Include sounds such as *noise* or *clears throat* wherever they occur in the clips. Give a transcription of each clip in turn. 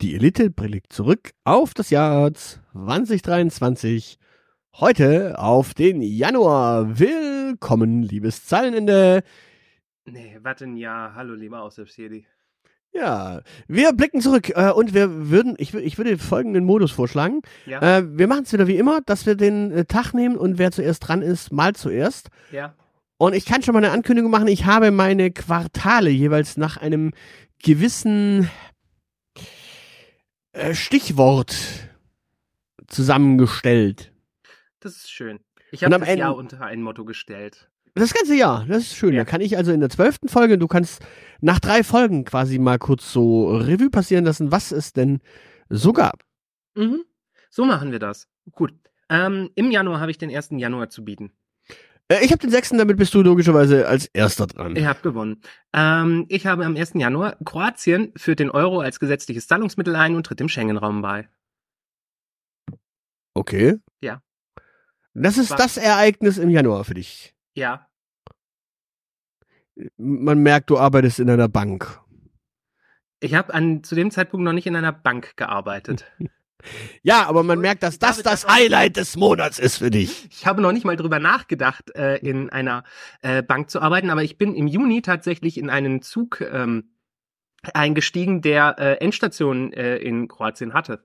Die Elite blickt zurück auf das Jahr 2023. Heute auf den Januar. Willkommen, liebes Zeilenende. Nee, warte ein Jahr. Hallo, lieber Aushilfsjedi. Ja, wir blicken zurück äh, und wir würden, ich, ich würde folgenden Modus vorschlagen. Ja. Äh, wir machen es wieder wie immer, dass wir den äh, Tag nehmen und wer zuerst dran ist, mal zuerst. Ja. Und ich kann schon mal eine Ankündigung machen. Ich habe meine Quartale jeweils nach einem gewissen Stichwort zusammengestellt. Das ist schön. Ich habe das Ende- Jahr unter ein Motto gestellt. Das ganze Jahr, das ist schön. Ja. Da kann ich also in der zwölften Folge, du kannst nach drei Folgen quasi mal kurz so Revue passieren lassen, was es denn so gab. Mhm. So machen wir das. Gut. Ähm, Im Januar habe ich den 1. Januar zu bieten. Äh, ich habe den sechsten, damit bist du logischerweise als erster dran. Ihr habt gewonnen. Ähm, ich habe am 1. Januar Kroatien führt den Euro als gesetzliches Zahlungsmittel ein und tritt dem Schengen-Raum bei. Okay. Ja. Das ist Was? das Ereignis im Januar für dich. Ja. Man merkt, du arbeitest in einer Bank. Ich habe zu dem Zeitpunkt noch nicht in einer Bank gearbeitet. *laughs* Ja, aber man merkt, dass das das Highlight des Monats ist für dich. Ich habe noch nicht mal drüber nachgedacht, äh, in einer äh, Bank zu arbeiten, aber ich bin im Juni tatsächlich in einen Zug ähm, eingestiegen, der äh, Endstationen äh, in Kroatien hatte.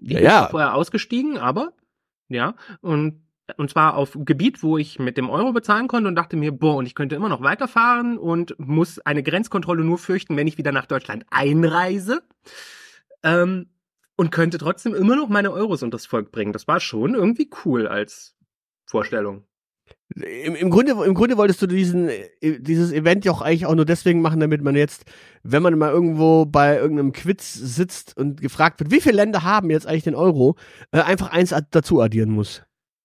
Ich Ja, ja. vorher ausgestiegen, aber ja, und und zwar auf Gebiet, wo ich mit dem Euro bezahlen konnte und dachte mir, boah, und ich könnte immer noch weiterfahren und muss eine Grenzkontrolle nur fürchten, wenn ich wieder nach Deutschland einreise. Ähm, und könnte trotzdem immer noch meine Euros unters Volk bringen. Das war schon irgendwie cool als Vorstellung. Im, im, Grunde, Im Grunde wolltest du diesen, äh, dieses Event ja auch eigentlich auch nur deswegen machen, damit man jetzt, wenn man mal irgendwo bei irgendeinem Quiz sitzt und gefragt wird, wie viele Länder haben jetzt eigentlich den Euro, äh, einfach eins ad- dazu addieren muss.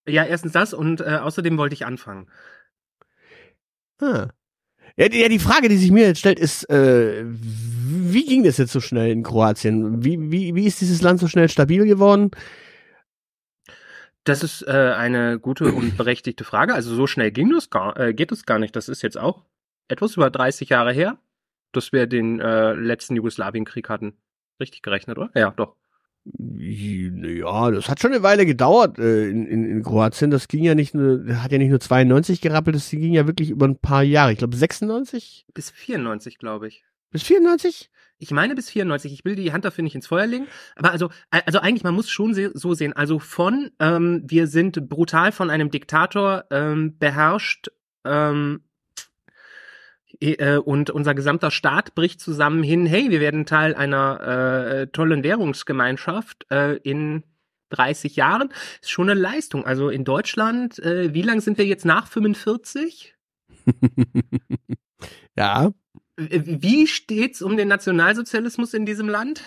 Ja, erstens das und äh, außerdem wollte ich anfangen. Ah. Ja, die, ja, die Frage, die sich mir jetzt stellt, ist, äh, wie ging das jetzt so schnell in Kroatien? Wie, wie, wie ist dieses Land so schnell stabil geworden? Das ist äh, eine gute und *clears throat* berechtigte Frage. Also so schnell ging das gar, äh, geht es gar nicht. Das ist jetzt auch etwas über 30 Jahre her, dass wir den äh, letzten Jugoslawienkrieg hatten. Richtig gerechnet, oder? Ja, doch. Ja, das hat schon eine Weile gedauert äh, in, in, in Kroatien. Das ging ja nicht nur, hat ja nicht nur 92 gerappelt, das ging ja wirklich über ein paar Jahre. Ich glaube 96 Bis 94, glaube ich. bis 94? Ich meine bis 94. Ich will die Hand dafür nicht ins Feuer legen. Aber also, also eigentlich, man muss schon so sehen. Also von, ähm, wir sind brutal von einem Diktator ähm, beherrscht ähm, äh, und unser gesamter Staat bricht zusammen hin, hey, wir werden Teil einer äh, tollen Währungsgemeinschaft äh, in 30 Jahren. Ist schon eine Leistung. Also in Deutschland, äh, wie lang sind wir jetzt nach 45? *laughs* ja. Äh, Wie steht's um den Nationalsozialismus in diesem Land?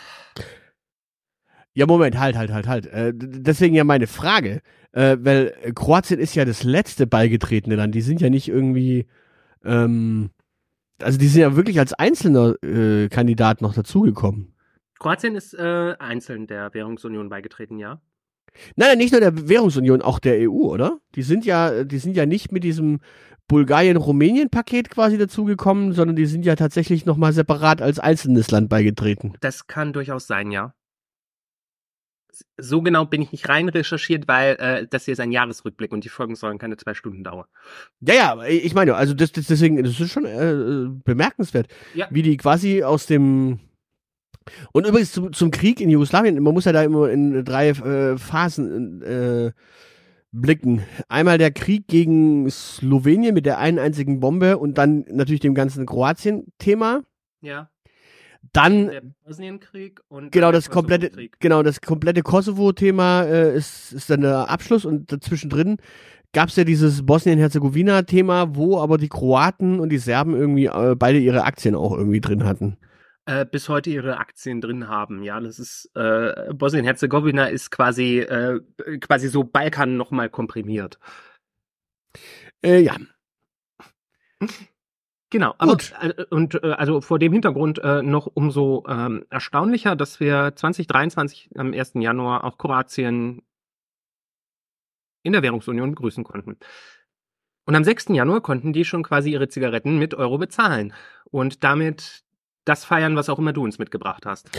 Ja, Moment, halt, halt, halt, halt. Äh, deswegen ja meine Frage. Äh, weil äh, Kroatien ist ja das letzte beigetretene Land. Die sind ja nicht irgendwie, ähm, also die sind ja wirklich als einzelner äh, Kandidat noch dazugekommen. Kroatien ist äh, einzeln der Währungsunion beigetreten, ja. Nein, nein, nicht nur der Währungsunion, auch der EU, oder? Die sind ja, die sind ja nicht mit diesem Bulgarien-Rumänien-Paket quasi dazugekommen, sondern die sind ja tatsächlich nochmal separat als einzelnes Land beigetreten. Das kann durchaus sein, ja. So genau bin ich nicht rein recherchiert, weil äh, das hier ist ein Jahresrückblick und die Folgen sollen keine zwei Stunden dauern. Ja, ja, ich meine, also das, das deswegen, das ist schon äh, bemerkenswert, Ja. wie die quasi aus dem und übrigens zum, zum Krieg in Jugoslawien, man muss ja da immer in drei äh, Phasen äh, blicken. Einmal der Krieg gegen Slowenien mit der einen einzigen Bombe und dann natürlich dem ganzen Kroatien-Thema. Ja. Dann Der Bosnienkrieg und genau das komplette, genau das komplette Kosovo-Thema äh, ist, ist dann der Abschluss und dazwischendrin gab es ja dieses Bosnien-Herzegowina-Thema, wo aber die Kroaten und die Serben irgendwie äh, beide ihre Aktien auch irgendwie drin hatten. äh, bis heute ihre Aktien drin haben. Ja, das ist äh, Bosnien-Herzegowina ist quasi äh, quasi so Balkan noch mal komprimiert. Äh, ja, Genau, aber Gut. äh, und äh, also vor dem Hintergrund äh, noch umso ähm, erstaunlicher, dass wir 2023 am 1. Januar auch Kroatien in der Währungsunion begrüßen konnten. Und am 6. Januar konnten die schon quasi ihre Zigaretten mit Euro bezahlen und damit das feiern, was auch immer du uns mitgebracht hast.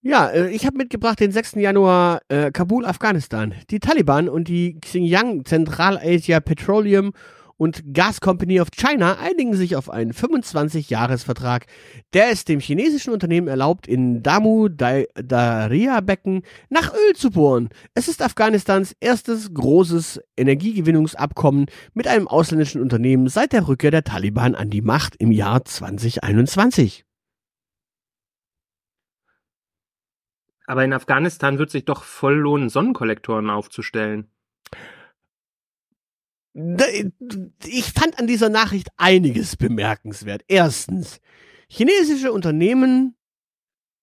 Ja, ich habe mitgebracht den 6. Januar äh, Kabul, Afghanistan. Die Taliban und die Xinjiang Zentralasia Petroleum und Gas Company of China einigen sich auf einen 25-Jahres-Vertrag, der es dem chinesischen Unternehmen erlaubt, in Damu Daria-Becken nach Öl zu bohren. Es ist Afghanistans erstes großes Energiegewinnungsabkommen mit einem ausländischen Unternehmen seit der Rückkehr der Taliban an die Macht im Jahr 2021. Aber in Afghanistan wird sich doch voll lohnen, Sonnenkollektoren aufzustellen ich fand an dieser Nachricht einiges bemerkenswert. Erstens, chinesische Unternehmen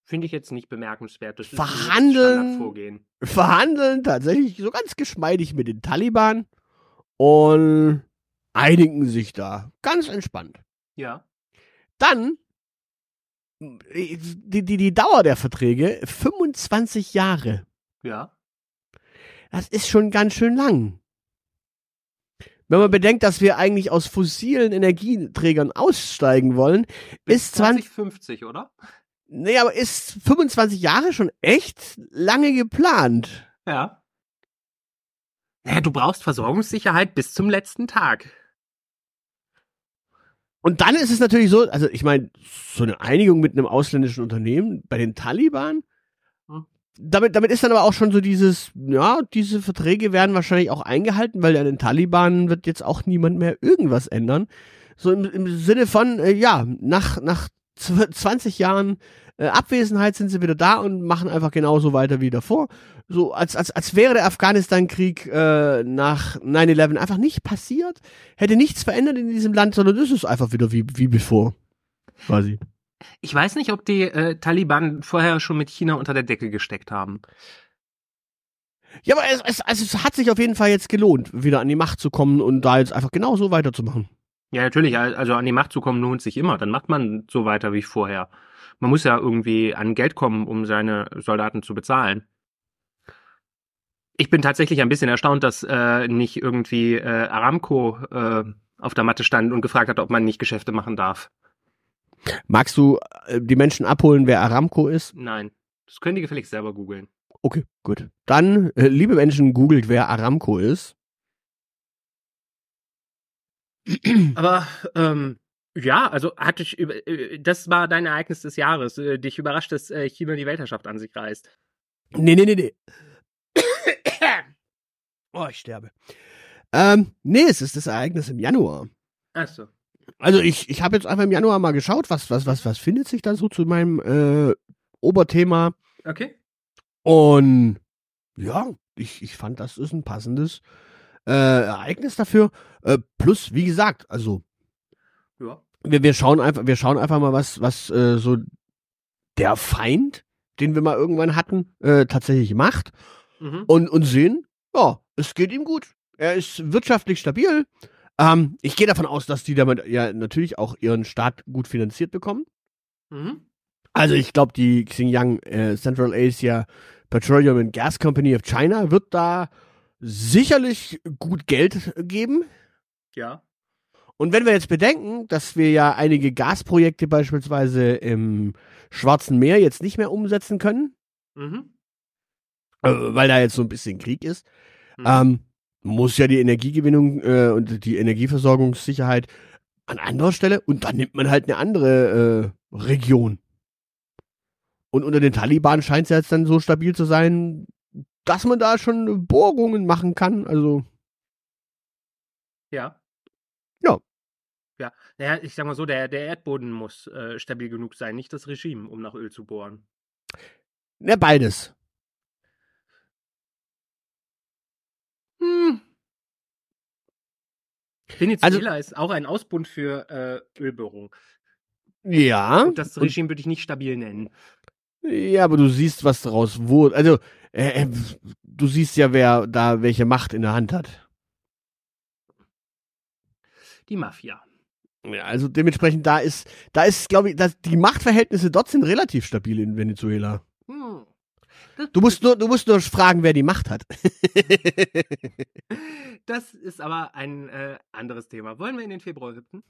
Finde ich jetzt nicht bemerkenswert. Das verhandeln, verhandeln tatsächlich so ganz geschmeidig mit den Taliban und einigen sich da ganz entspannt. Ja. Dann die, die, die Dauer der Verträge 25 Jahre. Ja. Das ist schon ganz schön lang. Wenn man bedenkt, dass wir eigentlich aus fossilen Energieträgern aussteigen wollen, Bis ist 2050, oder? Nee, aber ist 25 Jahre schon echt lange geplant. Ja. Ja, du brauchst Versorgungssicherheit bis zum letzten Tag. Und dann ist es natürlich so, also ich meine, so eine Einigung mit einem ausländischen Unternehmen bei den Taliban, damit, damit ist dann aber auch schon so dieses, ja, diese Verträge werden wahrscheinlich auch eingehalten, weil an den Taliban wird jetzt auch niemand mehr irgendwas ändern. So im, im Sinne von, äh, ja, nach, nach 20 Jahren äh, Abwesenheit sind sie wieder da und machen einfach genauso weiter wie davor. So als, als, als wäre der Afghanistan-Krieg äh, nach 9-11 einfach nicht passiert, hätte nichts verändert in diesem Land, sondern es ist einfach wieder wie, wie bevor. Quasi. Ich weiß nicht, ob die äh, Taliban vorher schon mit China unter der Decke gesteckt haben. Ja, aber es, es, also es hat sich auf jeden Fall jetzt gelohnt, wieder an die Macht zu kommen und da jetzt einfach genauso weiterzumachen. Ja, natürlich. Also an die Macht zu kommen lohnt sich immer. Dann macht man so weiter wie vorher. Man muss ja irgendwie an Geld kommen, um seine Soldaten zu bezahlen. Ich bin tatsächlich ein bisschen erstaunt, dass äh, nicht irgendwie äh, Aramco äh, auf der Matte stand und gefragt hat, ob man nicht Geschäfte machen darf. Magst du äh, die Menschen abholen, wer Aramco ist? Nein. Das können die gefälligst selber googeln. Okay, gut. Dann, äh, liebe Menschen, googelt, wer Aramco ist. Aber ähm, ja, also hatte ich über, äh, das war dein Ereignis des Jahres. Dich überrascht, dass China die Weltherrschaft an sich reißt. Nee, nee, nee, nee. *coughs* oh, ich sterbe. Ähm, nee, es ist das Ereignis im Januar. Ach so. Also ich, ich habe jetzt einfach im Januar mal geschaut, was, was, was, was findet sich da so zu meinem äh, Oberthema. Okay. Und ja, ich, ich fand, das ist ein passendes äh, Ereignis dafür. Äh, plus, wie gesagt, also ja. wir, wir schauen einfach, wir schauen einfach mal, was, was äh, so der Feind, den wir mal irgendwann hatten, äh, tatsächlich macht. Mhm. Und, und sehen, ja, es geht ihm gut. Er ist wirtschaftlich stabil. Ähm, ich gehe davon aus, dass die damit ja natürlich auch ihren Staat gut finanziert bekommen. Mhm. Also ich glaube, die Xinjiang äh, Central Asia Petroleum and Gas Company of China wird da sicherlich gut Geld geben. Ja. Und wenn wir jetzt bedenken, dass wir ja einige Gasprojekte beispielsweise im Schwarzen Meer jetzt nicht mehr umsetzen können, mhm. äh, weil da jetzt so ein bisschen Krieg ist, mhm. ähm, muss ja die Energiegewinnung äh, und die Energieversorgungssicherheit an anderer Stelle und dann nimmt man halt eine andere äh, Region. Und unter den Taliban scheint es ja jetzt dann so stabil zu sein, dass man da schon Bohrungen machen kann. Also. Ja. Ja. Ja, naja, ich sag mal so, der, der Erdboden muss äh, stabil genug sein, nicht das Regime, um nach Öl zu bohren. Ja, beides. Hm. Venezuela also, ist auch ein Ausbund für äh, Ölbohrung. Ja. Und das Regime würde ich nicht stabil nennen. Ja, aber du siehst, was daraus wurde. Also, äh, äh, du siehst ja, wer da welche Macht in der Hand hat. Die Mafia. Ja, also dementsprechend, da ist, da ist, glaube ich, dass die Machtverhältnisse dort sind relativ stabil in Venezuela. Du musst nur, du musst nur fragen, wer die Macht hat. *laughs* das ist aber ein äh, anderes Thema. Wollen wir in den Februar rippen?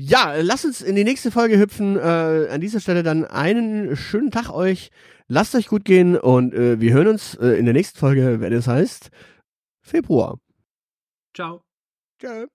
Ja, lasst uns in die nächste Folge hüpfen. Äh, an dieser Stelle dann einen schönen Tag euch. Lasst euch gut gehen und äh, wir hören uns äh, in der nächsten Folge, wenn es heißt Februar. Ciao. Ciao.